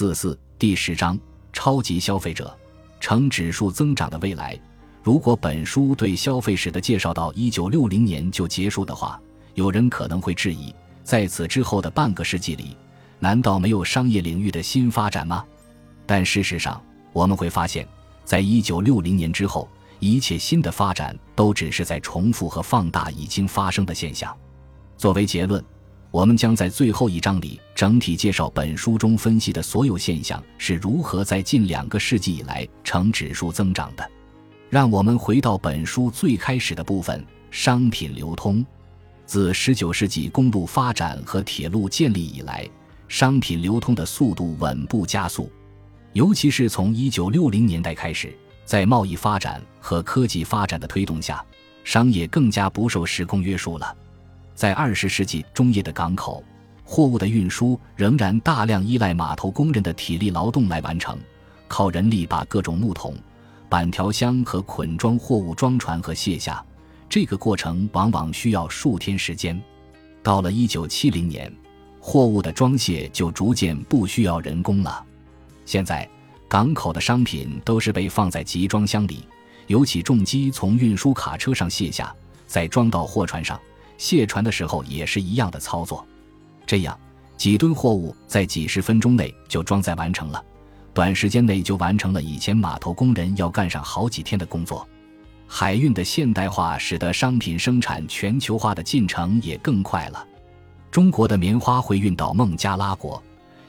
四四第十章超级消费者，呈指数增长的未来。如果本书对消费史的介绍到一九六零年就结束的话，有人可能会质疑，在此之后的半个世纪里，难道没有商业领域的新发展吗？但事实上，我们会发现，在一九六零年之后，一切新的发展都只是在重复和放大已经发生的现象。作为结论。我们将在最后一章里整体介绍本书中分析的所有现象是如何在近两个世纪以来呈指数增长的。让我们回到本书最开始的部分：商品流通。自19世纪公路发展和铁路建立以来，商品流通的速度稳步加速，尤其是从1960年代开始，在贸易发展和科技发展的推动下，商业更加不受时空约束了。在二十世纪中叶的港口，货物的运输仍然大量依赖码头工人的体力劳动来完成，靠人力把各种木桶、板条箱和捆装货物装船和卸下，这个过程往往需要数天时间。到了一九七零年，货物的装卸就逐渐不需要人工了。现在，港口的商品都是被放在集装箱里，由起重机从运输卡车上卸下，再装到货船上。卸船的时候也是一样的操作，这样几吨货物在几十分钟内就装载完成了，短时间内就完成了以前码头工人要干上好几天的工作。海运的现代化使得商品生产全球化的进程也更快了。中国的棉花会运到孟加拉国，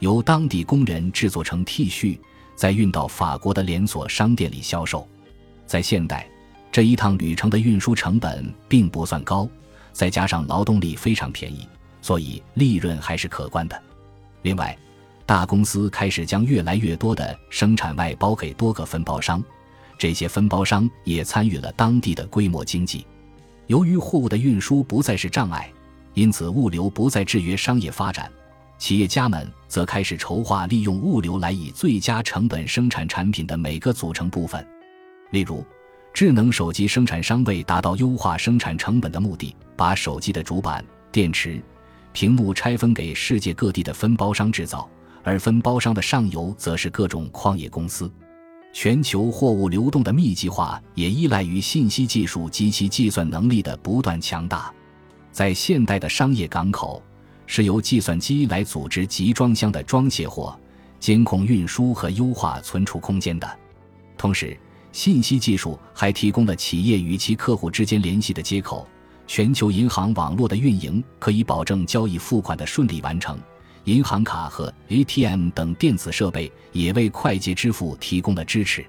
由当地工人制作成 T 恤，再运到法国的连锁商店里销售。在现代，这一趟旅程的运输成本并不算高。再加上劳动力非常便宜，所以利润还是可观的。另外，大公司开始将越来越多的生产外包给多个分包商，这些分包商也参与了当地的规模经济。由于货物的运输不再是障碍，因此物流不再制约商业发展，企业家们则开始筹划利用物流来以最佳成本生产产品的每个组成部分，例如。智能手机生产商为达到优化生产成本的目的，把手机的主板、电池、屏幕拆分给世界各地的分包商制造，而分包商的上游则是各种矿业公司。全球货物流动的密集化也依赖于信息技术及其计算能力的不断强大。在现代的商业港口，是由计算机来组织集装箱的装卸货、监控运输和优化存储空间的，同时。信息技术还提供了企业与其客户之间联系的接口，全球银行网络的运营可以保证交易付款的顺利完成。银行卡和 ATM 等电子设备也为快捷支付提供了支持。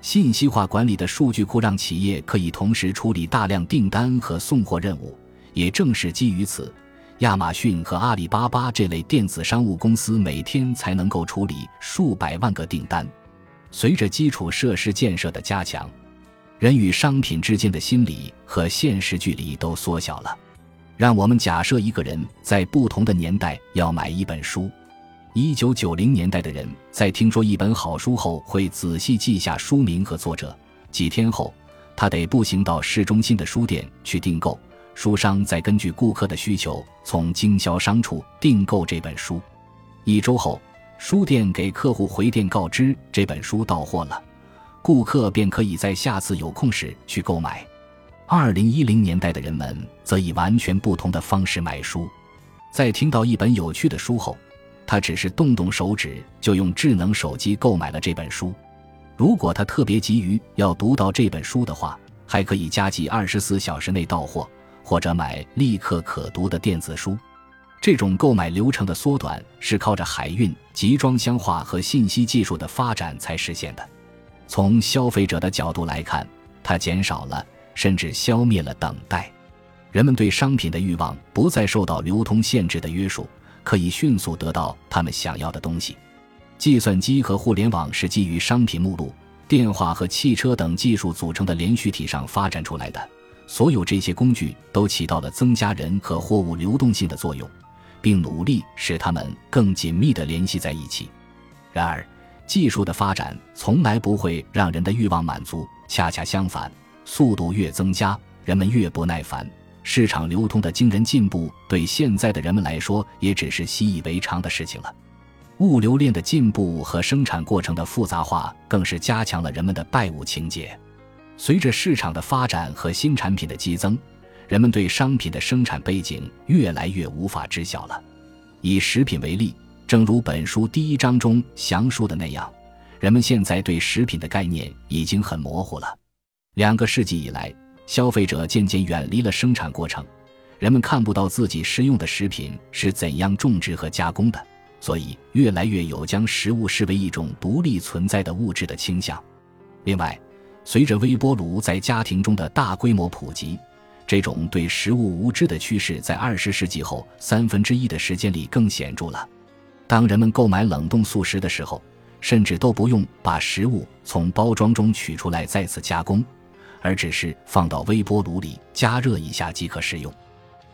信息化管理的数据库让企业可以同时处理大量订单和送货任务。也正是基于此，亚马逊和阿里巴巴这类电子商务公司每天才能够处理数百万个订单。随着基础设施建设的加强，人与商品之间的心理和现实距离都缩小了。让我们假设一个人在不同的年代要买一本书。一九九零年代的人在听说一本好书后，会仔细记下书名和作者。几天后，他得步行到市中心的书店去订购。书商再根据顾客的需求，从经销商处订购这本书。一周后。书店给客户回电告知这本书到货了，顾客便可以在下次有空时去购买。二零一零年代的人们则以完全不同的方式买书，在听到一本有趣的书后，他只是动动手指就用智能手机购买了这本书。如果他特别急于要读到这本书的话，还可以加急二十四小时内到货，或者买立刻可读的电子书。这种购买流程的缩短是靠着海运、集装箱化和信息技术的发展才实现的。从消费者的角度来看，它减少了甚至消灭了等待。人们对商品的欲望不再受到流通限制的约束，可以迅速得到他们想要的东西。计算机和互联网是基于商品目录、电话和汽车等技术组成的连续体上发展出来的。所有这些工具都起到了增加人和货物流动性的作用。并努力使它们更紧密地联系在一起。然而，技术的发展从来不会让人的欲望满足，恰恰相反，速度越增加，人们越不耐烦。市场流通的惊人进步对现在的人们来说也只是习以为常的事情了。物流链的进步和生产过程的复杂化，更是加强了人们的拜物情节。随着市场的发展和新产品的激增，人们对商品的生产背景越来越无法知晓了。以食品为例，正如本书第一章中详述的那样，人们现在对食品的概念已经很模糊了。两个世纪以来，消费者渐渐远离了生产过程，人们看不到自己食用的食品是怎样种植和加工的。所以，越来越有将食物视为一种独立存在的物质的倾向。另外，随着微波炉在家庭中的大规模普及，这种对食物无知的趋势在二十世纪后三分之一的时间里更显著了。当人们购买冷冻素食的时候，甚至都不用把食物从包装中取出来再次加工，而只是放到微波炉里加热一下即可食用。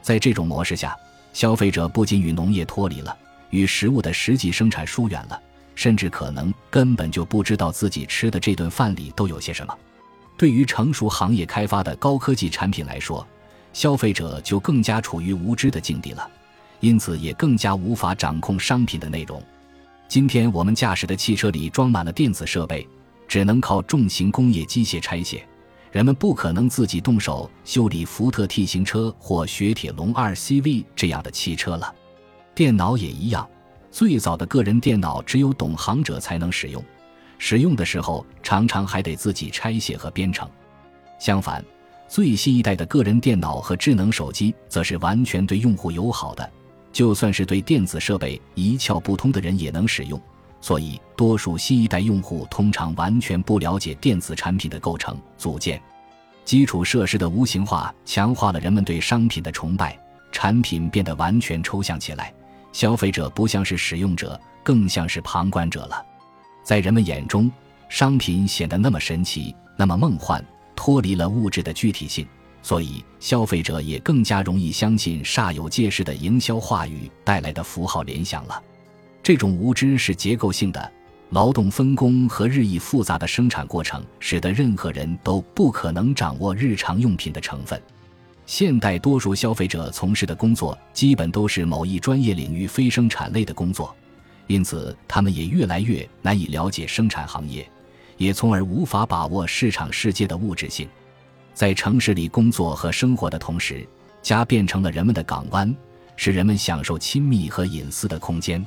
在这种模式下，消费者不仅与农业脱离了。与食物的实际生产疏远了，甚至可能根本就不知道自己吃的这顿饭里都有些什么。对于成熟行业开发的高科技产品来说，消费者就更加处于无知的境地了，因此也更加无法掌控商品的内容。今天我们驾驶的汽车里装满了电子设备，只能靠重型工业机械拆卸，人们不可能自己动手修理福特 T 型车或雪铁龙 2CV 这样的汽车了。电脑也一样，最早的个人电脑只有懂行者才能使用，使用的时候常常还得自己拆卸和编程。相反，最新一代的个人电脑和智能手机则是完全对用户友好的，就算是对电子设备一窍不通的人也能使用。所以，多数新一代用户通常完全不了解电子产品的构成组件。基础设施的无形化强化了人们对商品的崇拜，产品变得完全抽象起来。消费者不像是使用者，更像是旁观者了。在人们眼中，商品显得那么神奇，那么梦幻，脱离了物质的具体性，所以消费者也更加容易相信煞有介事的营销话语带来的符号联想了。这种无知是结构性的，劳动分工和日益复杂的生产过程，使得任何人都不可能掌握日常用品的成分。现代多数消费者从事的工作基本都是某一专业领域非生产类的工作，因此他们也越来越难以了解生产行业，也从而无法把握市场世界的物质性。在城市里工作和生活的同时，家变成了人们的港湾，是人们享受亲密和隐私的空间。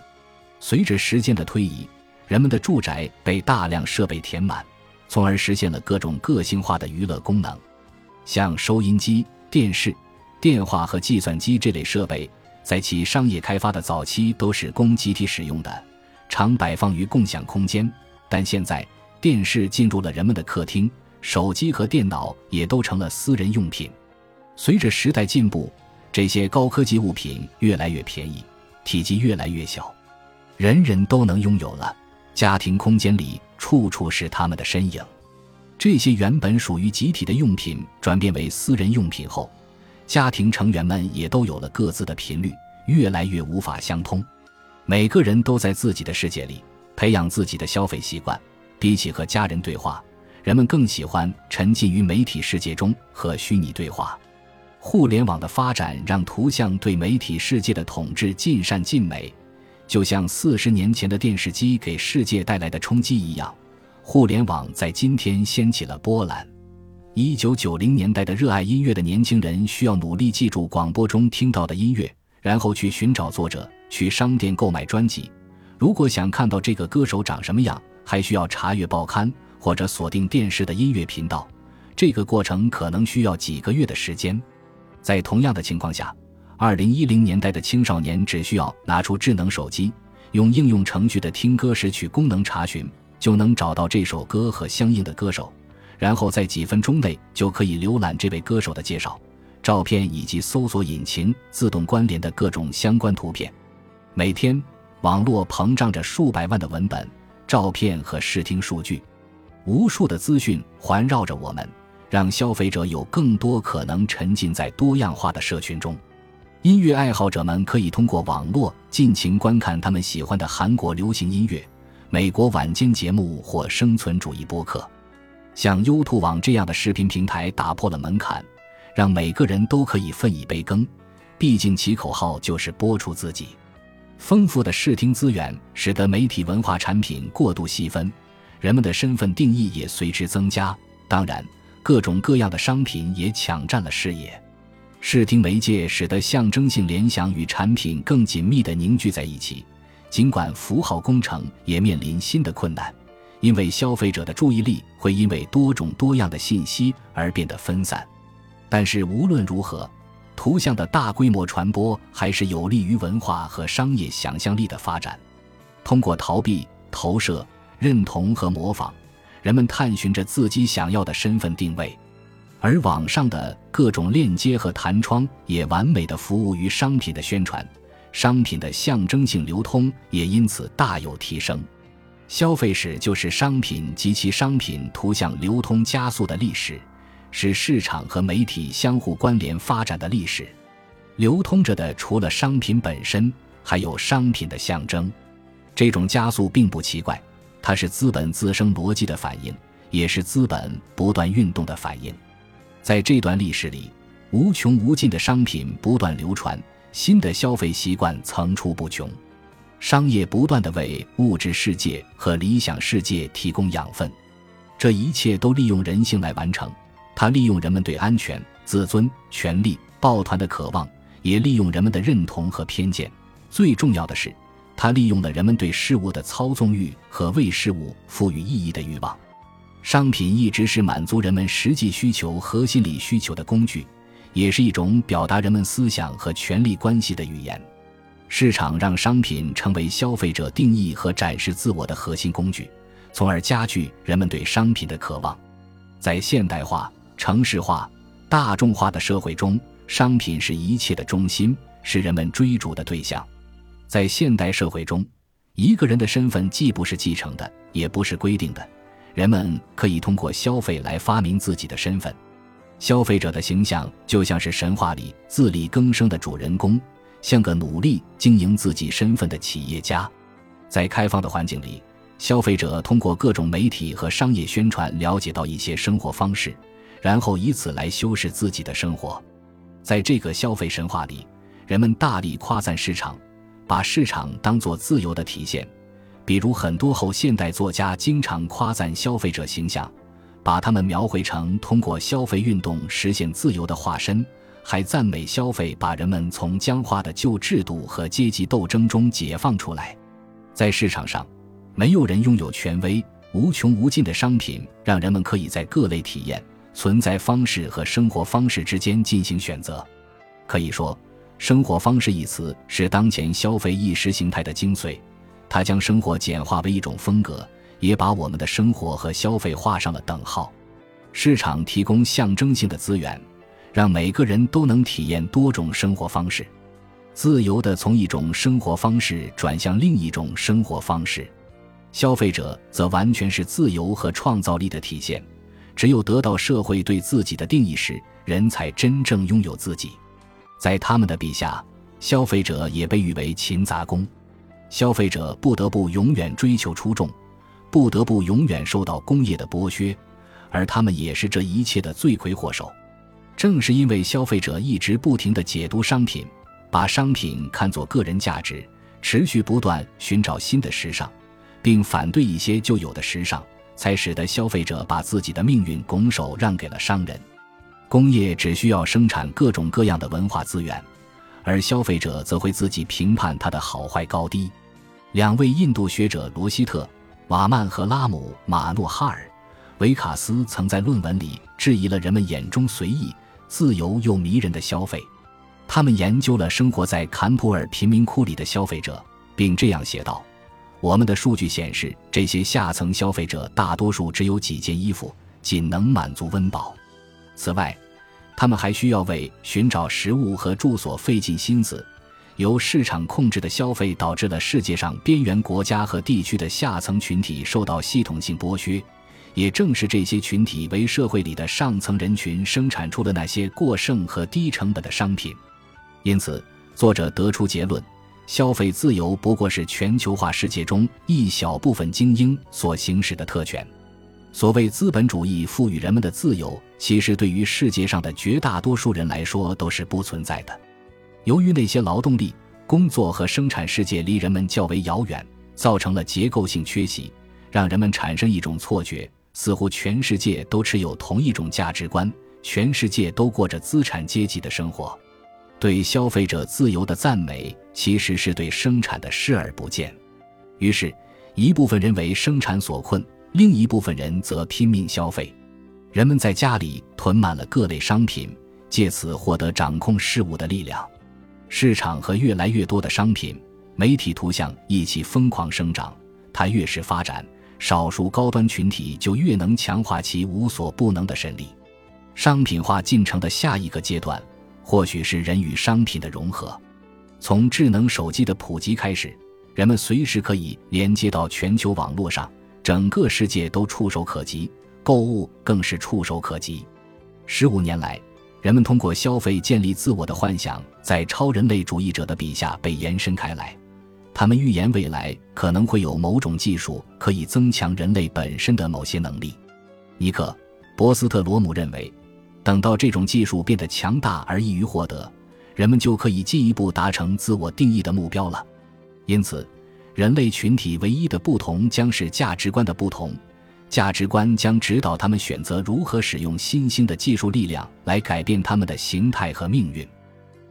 随着时间的推移，人们的住宅被大量设备填满，从而实现了各种个性化的娱乐功能，像收音机。电视、电话和计算机这类设备，在其商业开发的早期都是供集体使用的，常摆放于共享空间。但现在，电视进入了人们的客厅，手机和电脑也都成了私人用品。随着时代进步，这些高科技物品越来越便宜，体积越来越小，人人都能拥有了。家庭空间里处处是他们的身影。这些原本属于集体的用品转变为私人用品后，家庭成员们也都有了各自的频率，越来越无法相通。每个人都在自己的世界里培养自己的消费习惯。比起和家人对话，人们更喜欢沉浸于媒体世界中和虚拟对话。互联网的发展让图像对媒体世界的统治尽善尽美，就像四十年前的电视机给世界带来的冲击一样。互联网在今天掀起了波澜。一九九零年代的热爱音乐的年轻人需要努力记住广播中听到的音乐，然后去寻找作者，去商店购买专辑。如果想看到这个歌手长什么样，还需要查阅报刊或者锁定电视的音乐频道。这个过程可能需要几个月的时间。在同样的情况下，二零一零年代的青少年只需要拿出智能手机，用应用程序的听歌识曲功能查询。就能找到这首歌和相应的歌手，然后在几分钟内就可以浏览这位歌手的介绍、照片以及搜索引擎自动关联的各种相关图片。每天，网络膨胀着数百万的文本、照片和视听数据，无数的资讯环绕着我们，让消费者有更多可能沉浸在多样化的社群中。音乐爱好者们可以通过网络尽情观看他们喜欢的韩国流行音乐。美国晚间节目或生存主义播客，像优兔网这样的视频平台打破了门槛，让每个人都可以分一杯羹。毕竟其口号就是播出自己。丰富的视听资源使得媒体文化产品过度细分，人们的身份定义也随之增加。当然，各种各样的商品也抢占了视野。视听媒介使得象征性联想与产品更紧密地凝聚在一起，尽管符号工程也面临新的困难，因为消费者的注意力会因为多种多样的信息而变得分散。但是无论如何，图像的大规模传播还是有利于文化和商业想象力的发展。通过逃避、投射、认同和模仿，人们探寻着自己想要的身份定位。而网上的各种链接和弹窗也完美的服务于商品的宣传，商品的象征性流通也因此大有提升。消费史就是商品及其商品图像流通加速的历史，是市场和媒体相互关联发展的历史。流通着的除了商品本身，还有商品的象征。这种加速并不奇怪，它是资本自身逻辑的反应，也是资本不断运动的反应。在这段历史里，无穷无尽的商品不断流传，新的消费习惯层出不穷，商业不断的为物质世界和理想世界提供养分，这一切都利用人性来完成。它利用人们对安全、自尊、权利、抱团的渴望，也利用人们的认同和偏见。最重要的是，它利用了人们对事物的操纵欲和为事物赋予意义的欲望。商品一直是满足人们实际需求和心理需求的工具，也是一种表达人们思想和权力关系的语言。市场让商品成为消费者定义和展示自我的核心工具，从而加剧人们对商品的渴望。在现代化、城市化、大众化的社会中，商品是一切的中心，是人们追逐的对象。在现代社会中，一个人的身份既不是继承的，也不是规定的。人们可以通过消费来发明自己的身份，消费者的形象就像是神话里自力更生的主人公，像个努力经营自己身份的企业家。在开放的环境里，消费者通过各种媒体和商业宣传了解到一些生活方式，然后以此来修饰自己的生活。在这个消费神话里，人们大力夸赞市场，把市场当作自由的体现。比如，很多后现代作家经常夸赞消费者形象，把他们描绘成通过消费运动实现自由的化身，还赞美消费把人们从僵化的旧制度和阶级斗争中解放出来。在市场上，没有人拥有权威，无穷无尽的商品让人们可以在各类体验、存在方式和生活方式之间进行选择。可以说，“生活方式”一词是当前消费意识形态的精髓。它将生活简化为一种风格，也把我们的生活和消费画上了等号。市场提供象征性的资源，让每个人都能体验多种生活方式，自由地从一种生活方式转向另一种生活方式。消费者则完全是自由和创造力的体现。只有得到社会对自己的定义时，人才真正拥有自己。在他们的笔下，消费者也被誉为勤杂工。消费者不得不永远追求出众，不得不永远受到工业的剥削，而他们也是这一切的罪魁祸首。正是因为消费者一直不停地解读商品，把商品看作个人价值，持续不断寻找新的时尚，并反对一些旧有的时尚，才使得消费者把自己的命运拱手让给了商人。工业只需要生产各种各样的文化资源。而消费者则会自己评判它的好坏高低。两位印度学者罗希特·瓦曼和拉姆·马诺哈尔·维卡斯曾在论文里质疑了人们眼中随意、自由又迷人的消费。他们研究了生活在坎普尔贫民窟里的消费者，并这样写道：“我们的数据显示，这些下层消费者大多数只有几件衣服，仅能满足温饱。此外，”他们还需要为寻找食物和住所费尽心思，由市场控制的消费导致了世界上边缘国家和地区的下层群体受到系统性剥削。也正是这些群体为社会里的上层人群生产出了那些过剩和低成本的商品。因此，作者得出结论：消费自由不过是全球化世界中一小部分精英所行使的特权。所谓资本主义赋予人们的自由，其实对于世界上的绝大多数人来说都是不存在的。由于那些劳动力，工作和生产世界离人们较为遥远，造成了结构性缺席，让人们产生一种错觉，似乎全世界都持有同一种价值观，全世界都过着资产阶级的生活。对消费者自由的赞美，其实是对生产的视而不见。于是，一部分人为生产所困，另一部分人则拼命消费。人们在家里囤满了各类商品，借此获得掌控事物的力量。市场和越来越多的商品、媒体图像一起疯狂生长。它越是发展，少数高端群体就越能强化其无所不能的神力。商品化进程的下一个阶段，或许是人与商品的融合。从智能手机的普及开始，人们随时可以连接到全球网络上，整个世界都触手可及。购物更是触手可及。十五年来，人们通过消费建立自我的幻想，在超人类主义者的笔下被延伸开来。他们预言未来可能会有某种技术可以增强人类本身的某些能力。尼克·博斯特罗姆认为，等到这种技术变得强大而易于获得，人们就可以进一步达成自我定义的目标了。因此，人类群体唯一的不同将是价值观的不同。价值观将指导他们选择如何使用新兴的技术力量来改变他们的形态和命运。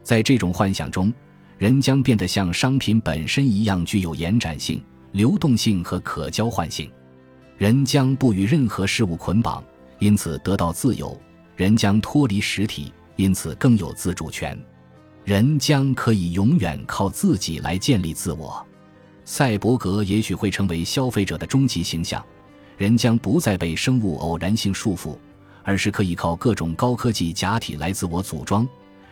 在这种幻想中，人将变得像商品本身一样具有延展性、流动性和可交换性。人将不与任何事物捆绑，因此得到自由。人将脱离实体，因此更有自主权。人将可以永远靠自己来建立自我。赛博格也许会成为消费者的终极形象。人将不再被生物偶然性束缚，而是可以靠各种高科技假体来自我组装。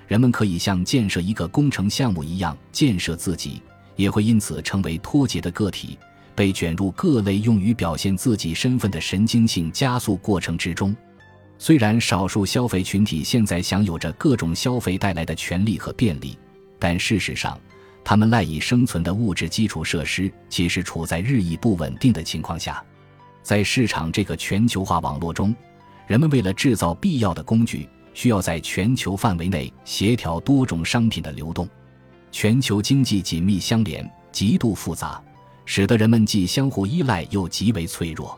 人们可以像建设一个工程项目一样建设自己，也会因此成为脱节的个体，被卷入各类用于表现自己身份的神经性加速过程之中。虽然少数消费群体现在享有着各种消费带来的权利和便利，但事实上，他们赖以生存的物质基础设施其实处在日益不稳定的情况下。在市场这个全球化网络中，人们为了制造必要的工具，需要在全球范围内协调多种商品的流动。全球经济紧密相连，极度复杂，使得人们既相互依赖又极为脆弱。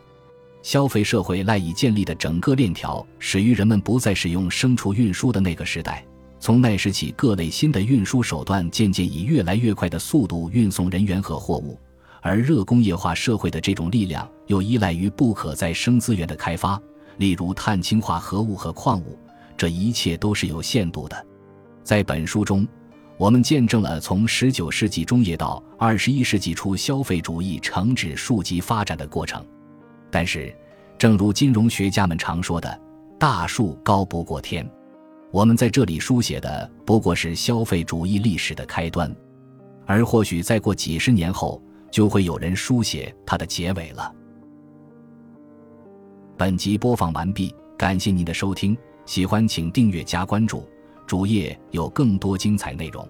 消费社会赖以建立的整个链条，始于人们不再使用牲畜运输的那个时代。从那时起，各类新的运输手段渐渐以越来越快的速度运送人员和货物。而热工业化社会的这种力量又依赖于不可再生资源的开发，例如碳氢化合物和矿物。这一切都是有限度的。在本书中，我们见证了从19世纪中叶到21世纪初消费主义呈指数级发展的过程。但是，正如金融学家们常说的，“大树高不过天”，我们在这里书写的不过是消费主义历史的开端，而或许再过几十年后。就会有人书写它的结尾了。本集播放完毕，感谢您的收听，喜欢请订阅加关注，主页有更多精彩内容。